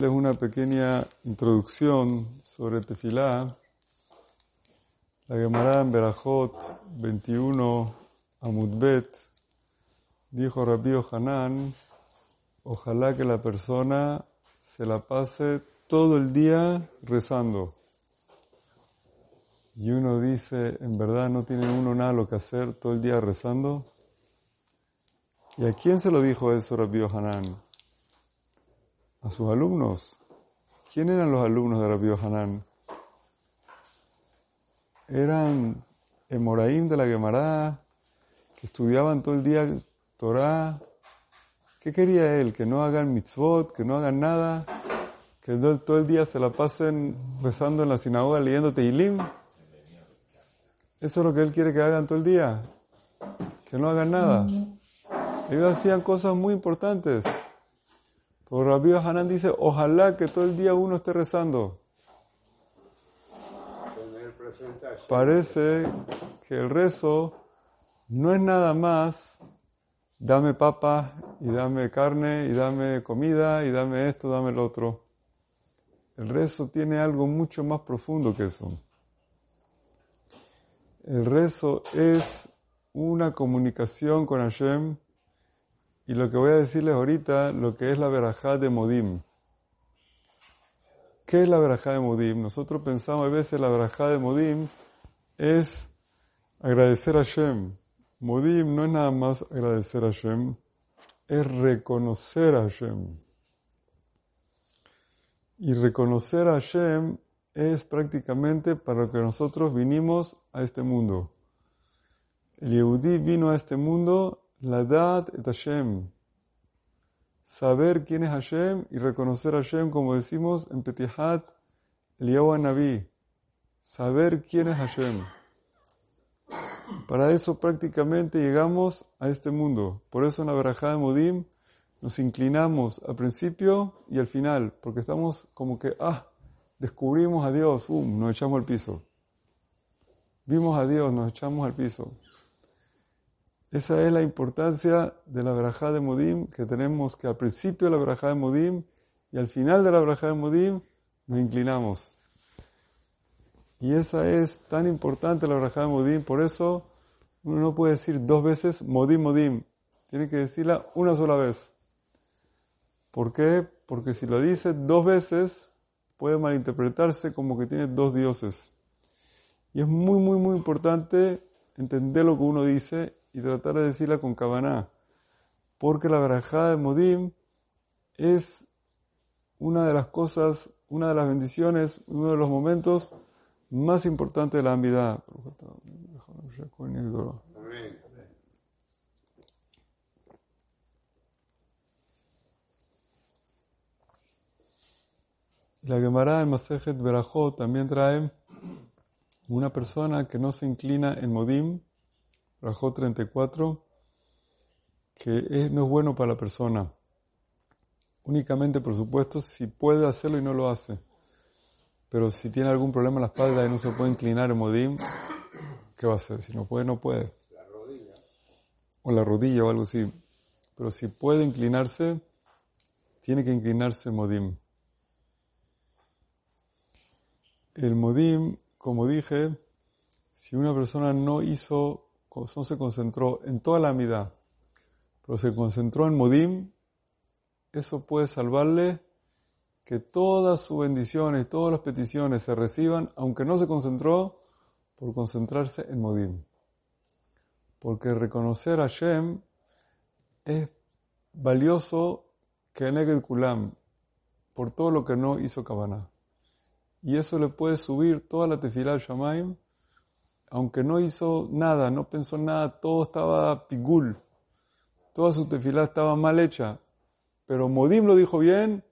Es una pequeña introducción sobre Tefilá. La Gemara en Berajot 21 Amudbet dijo Rabbi Hanan, ojalá que la persona se la pase todo el día rezando. Y uno dice, en verdad no tiene uno nada lo que hacer todo el día rezando. ¿Y a quién se lo dijo eso Rabbi Hanan? A sus alumnos. ¿Quién eran los alumnos de Rabbi Hanan? Eran Emoraim de la Gemara, que estudiaban todo el día Torah. ¿Qué quería él? Que no hagan mitzvot, que no hagan nada, que todo el día se la pasen rezando en la sinagoga, leyendo Teilim. Eso es lo que él quiere que hagan todo el día, que no hagan nada. Ellos hacían cosas muy importantes. Pero Rabbi Hanan dice, ojalá que todo el día uno esté rezando. Parece que el rezo no es nada más dame papa y dame carne y dame comida y dame esto, dame lo otro. El rezo tiene algo mucho más profundo que eso. El rezo es una comunicación con Hashem y lo que voy a decirles ahorita, lo que es la verajá de Modim. ¿Qué es la verajá de Modim? Nosotros pensamos a veces la verajá de Modim es agradecer a Hashem. Modim no es nada más agradecer a Hashem, es reconocer a Hashem. Y reconocer a Hashem es prácticamente para lo que nosotros vinimos a este mundo. El Yehudi vino a este mundo la dad et Hashem. Saber quién es Hashem y reconocer a Hashem, como decimos en Petihat Eliyahu Naví. Saber quién es Hashem. Para eso prácticamente llegamos a este mundo. Por eso en la Berajá de Modim nos inclinamos al principio y al final, porque estamos como que, ah, descubrimos a Dios, um, nos echamos al piso. Vimos a Dios, nos echamos al piso. Esa es la importancia de la verajá de Modim, que tenemos que al principio de la verajá de Modim y al final de la verajá de Modim nos inclinamos. Y esa es tan importante la verajá de Modim, por eso uno no puede decir dos veces Modim, Modim. Tiene que decirla una sola vez. ¿Por qué? Porque si lo dice dos veces, puede malinterpretarse como que tiene dos dioses. Y es muy, muy, muy importante entender lo que uno dice y tratar de decirla con cabana, porque la barajada de Modim es una de las cosas, una de las bendiciones, uno de los momentos más importantes de la vida. La Gemara en Masejet Berajot también trae una persona que no se inclina en Modim, Rajó 34, que no es bueno para la persona. Únicamente, por supuesto, si puede hacerlo y no lo hace. Pero si tiene algún problema en la espalda y no se puede inclinar en modim, ¿qué va a hacer? Si no puede, no puede. La rodilla. O la rodilla o algo así. Pero si puede inclinarse, tiene que inclinarse en modim. El modim, como dije, si una persona no hizo no se concentró en toda la amidad, pero se concentró en Modim, eso puede salvarle que todas sus bendiciones, y todas las peticiones se reciban, aunque no se concentró por concentrarse en Modim. Porque reconocer a Shem es valioso que Neged Kulam, por todo lo que no hizo Kabbalah. Y eso le puede subir toda la tefilá Shamaim aunque no hizo nada, no pensó nada, todo estaba pigul, toda su tefilá estaba mal hecha, pero Modim lo dijo bien,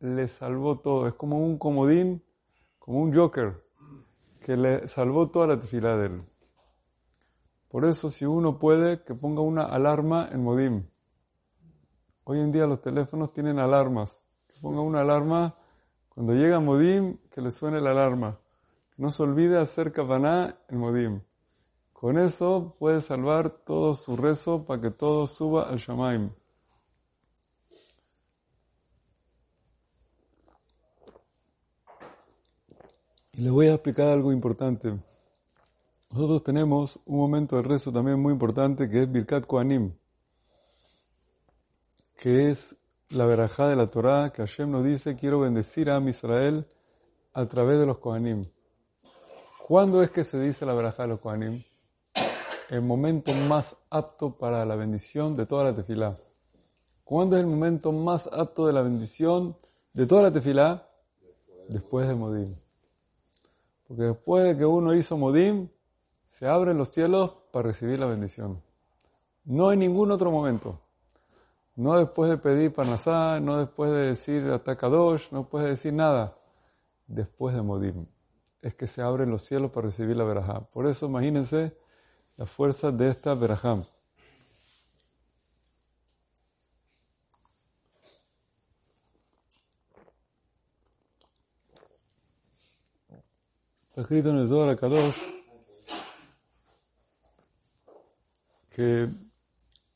le salvó todo, es como un comodín, como un joker, que le salvó toda la tefilá de él. Por eso si uno puede, que ponga una alarma en Modim. Hoy en día los teléfonos tienen alarmas, que ponga una alarma, cuando llega Modim, que le suene la alarma. No se olvide hacer Kavaná en Modim. Con eso puede salvar todo su rezo para que todo suba al Shamaim. Y les voy a explicar algo importante. Nosotros tenemos un momento de rezo también muy importante que es Birkat Kohanim, que es la verajá de la Torá que Hashem nos dice, quiero bendecir a Israel a través de los Kohanim. ¿Cuándo es que se dice la verajá de Kohanim? El momento más apto para la bendición de toda la tefilá. ¿Cuándo es el momento más apto de la bendición de toda la tefilá? Después de Modim. Porque después de que uno hizo Modim, se abren los cielos para recibir la bendición. No hay ningún otro momento. No después de pedir Panasá, no después de decir Atakadosh, no después de decir nada. Después de Modim. Es que se abren los cielos para recibir la verajá. Por eso imagínense la fuerza de esta verajá. Está escrito en el Zohar Kadosh que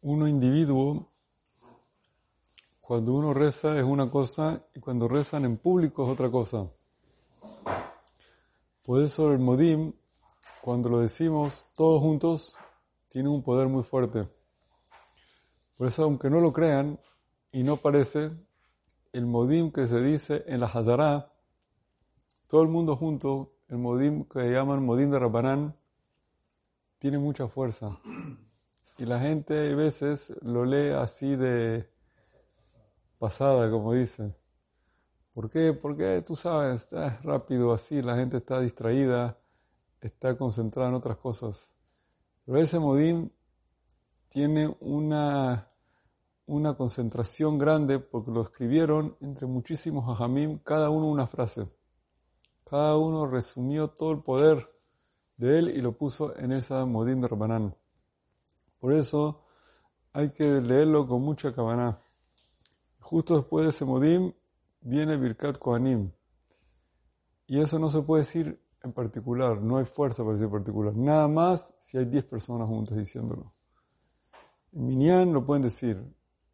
uno individuo, cuando uno reza es una cosa y cuando rezan en público es otra cosa. Por eso el modim, cuando lo decimos todos juntos, tiene un poder muy fuerte. Por eso, aunque no lo crean y no parece, el modim que se dice en la Hazara, todo el mundo junto, el modim que llaman modim de Rabbanán, tiene mucha fuerza. Y la gente a veces lo lee así de pasada, como dicen. ¿Por qué? Porque tú sabes, es rápido así, la gente está distraída, está concentrada en otras cosas. Pero ese modim tiene una, una concentración grande porque lo escribieron entre muchísimos hajamim, cada uno una frase. Cada uno resumió todo el poder de él y lo puso en esa modim de Rabanán. Por eso hay que leerlo con mucha cabana. Justo después de ese modim viene Birkat Kohanim. Y eso no se puede decir en particular, no hay fuerza para decir particular. Nada más si hay 10 personas juntas diciéndolo. En Minyan lo pueden decir,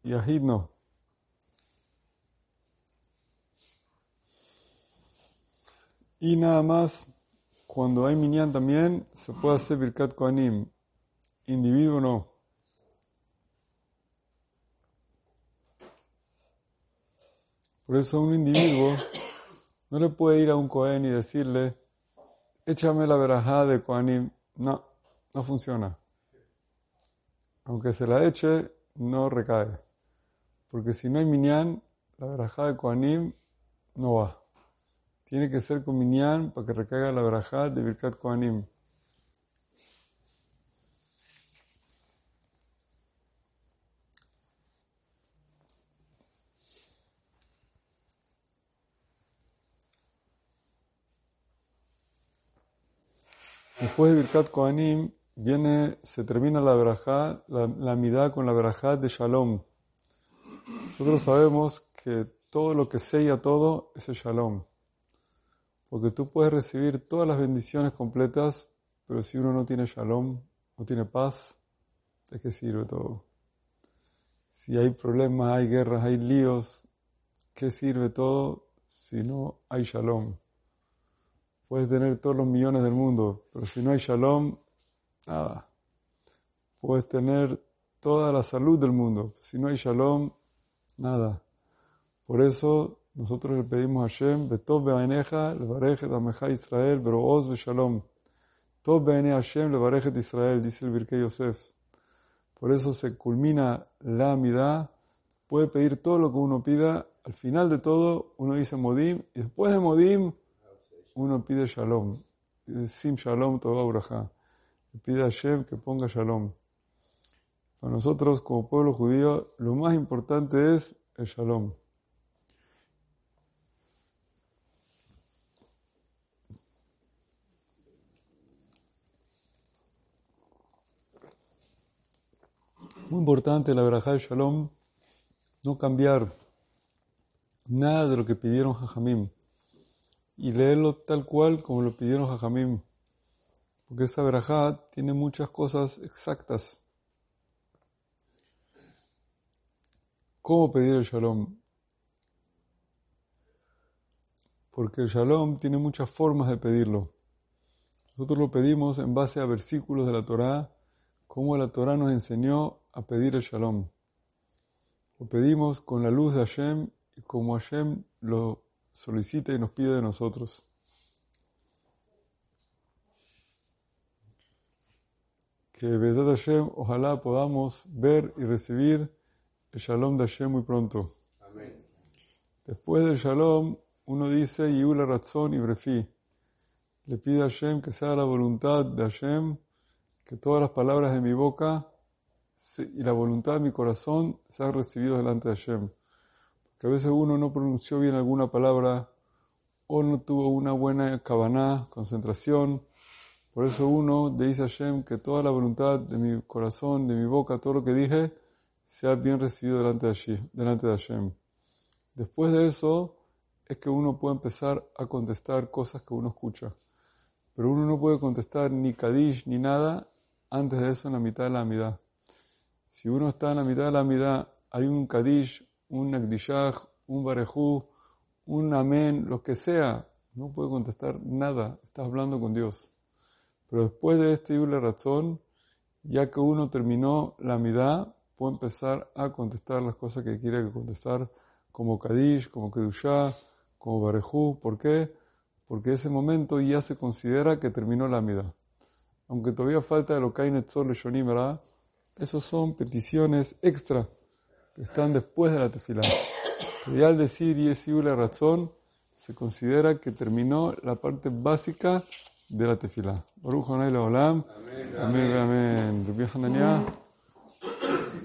y Ahid no. Y nada más, cuando hay Minyan también, se puede hacer Birkat Kohanim individuo no. Por eso un individuo no le puede ir a un Cohen y decirle, échame la verajá de Kohanim. No, no funciona. Aunque se la eche, no recae. Porque si no hay minyan, la verajá de Kohanim no va. Tiene que ser con minyan para que recaiga la verajá de Birkat Kohanim. Después de Birkat Kohanim, viene, se termina la verajá, la, la con la verajá de Shalom. Nosotros sabemos que todo lo que sella todo es el Shalom. Porque tú puedes recibir todas las bendiciones completas, pero si uno no tiene Shalom, no tiene paz, ¿de qué sirve todo? Si hay problemas, hay guerras, hay líos, ¿qué sirve todo si no hay Shalom? Puedes tener todos los millones del mundo, pero si no hay shalom, nada. Puedes tener toda la salud del mundo, si no hay shalom, nada. Por eso nosotros le pedimos a Hashem, Betov be'aneja, levarechet ameja Israel, bero'oz shalom. Tov be'ane Hashem, levarechet Israel, dice el Birkei Yosef. Por eso se culmina la amidad, puede pedir todo lo que uno pida, al final de todo uno dice Modim, y después de Modim, uno pide shalom, sim shalom todo braja, pide a Hashem que ponga shalom. Para nosotros como pueblo judío lo más importante es el shalom. Muy importante la verajá de Shalom, no cambiar nada de lo que pidieron Jajamim y leerlo tal cual como lo pidieron Jajamim, porque esta verajá tiene muchas cosas exactas. ¿Cómo pedir el shalom? porque el shalom tiene muchas formas de pedirlo. Nosotros lo pedimos en base a versículos de la Torá, como la Torá nos enseñó a pedir el shalom. Lo pedimos con la luz de Hashem y como Hashem lo solicita y nos pide de nosotros. Que Bezat Hashem, ojalá podamos ver y recibir el shalom de Hashem muy pronto. Después del shalom, uno dice Yula Ratzon y Brefi. Le pide a Hashem que sea la voluntad de Hashem, que todas las palabras de mi boca y la voluntad de mi corazón sean recibidas delante de Hashem. Porque a veces uno no pronunció bien alguna palabra o no tuvo una buena kavaná, concentración. Por eso uno dice a Hashem que toda la voluntad de mi corazón, de mi boca, todo lo que dije, sea bien recibido delante de, delante de Hashem. Después de eso es que uno puede empezar a contestar cosas que uno escucha. Pero uno no puede contestar ni Kadish ni nada antes de eso en la mitad de la amidad. Si uno está en la mitad de la amidad, hay un Kadish, un Nagdishach, un Barejú, un Amén, lo que sea, no puede contestar nada, estás hablando con Dios. Pero después de este Yule Razón, ya que uno terminó la amidad, puede empezar a contestar las cosas que quiere contestar, como Kadish, como Kedushah, como Barejú. ¿Por qué? Porque ese momento ya se considera que terminó la amidad. Aunque todavía falta lo que Netzor Shonim, ¿verdad? Esos son peticiones extra que están después de la tefilá. Y al decir la razón, se considera que terminó la parte básica de la tefilá. Baruch Hanay Olam. Amén. Amén. amén.